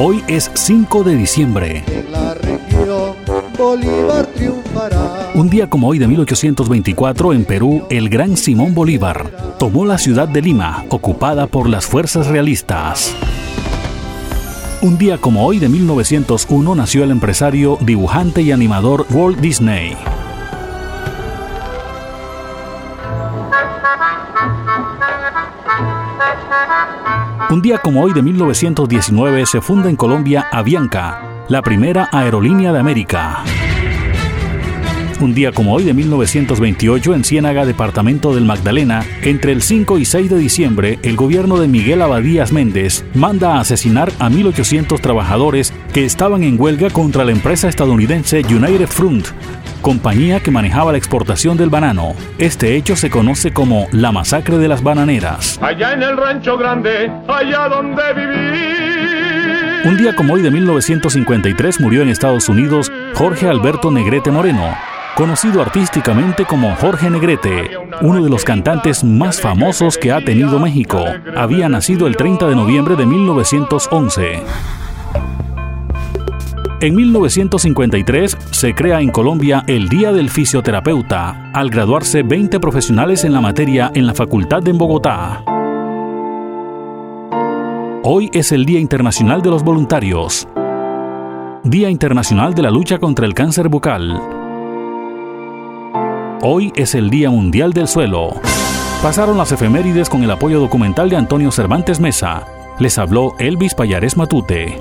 Hoy es 5 de diciembre. En la región Bolívar triunfará. Un día como hoy de 1824 en Perú, el gran Simón Bolívar tomó la ciudad de Lima, ocupada por las fuerzas realistas. Un día como hoy de 1901 nació el empresario, dibujante y animador Walt Disney. Un día como hoy de 1919 se funda en Colombia Avianca, la primera aerolínea de América. Un día como hoy de 1928 en Ciénaga, departamento del Magdalena, entre el 5 y 6 de diciembre, el gobierno de Miguel Abadías Méndez manda a asesinar a 1.800 trabajadores que estaban en huelga contra la empresa estadounidense United Front, compañía que manejaba la exportación del banano. Este hecho se conoce como la masacre de las bananeras. Allá en el rancho grande, allá donde viví. Un día como hoy de 1953 murió en Estados Unidos Jorge Alberto Negrete Moreno, conocido artísticamente como Jorge Negrete, uno de los cantantes más famosos que ha tenido México. Había nacido el 30 de noviembre de 1911. En 1953 se crea en Colombia el Día del Fisioterapeuta, al graduarse 20 profesionales en la materia en la Facultad de Bogotá. Hoy es el Día Internacional de los Voluntarios. Día Internacional de la Lucha contra el Cáncer Bucal. Hoy es el Día Mundial del Suelo. Pasaron las efemérides con el apoyo documental de Antonio Cervantes Mesa. Les habló Elvis Payares Matute.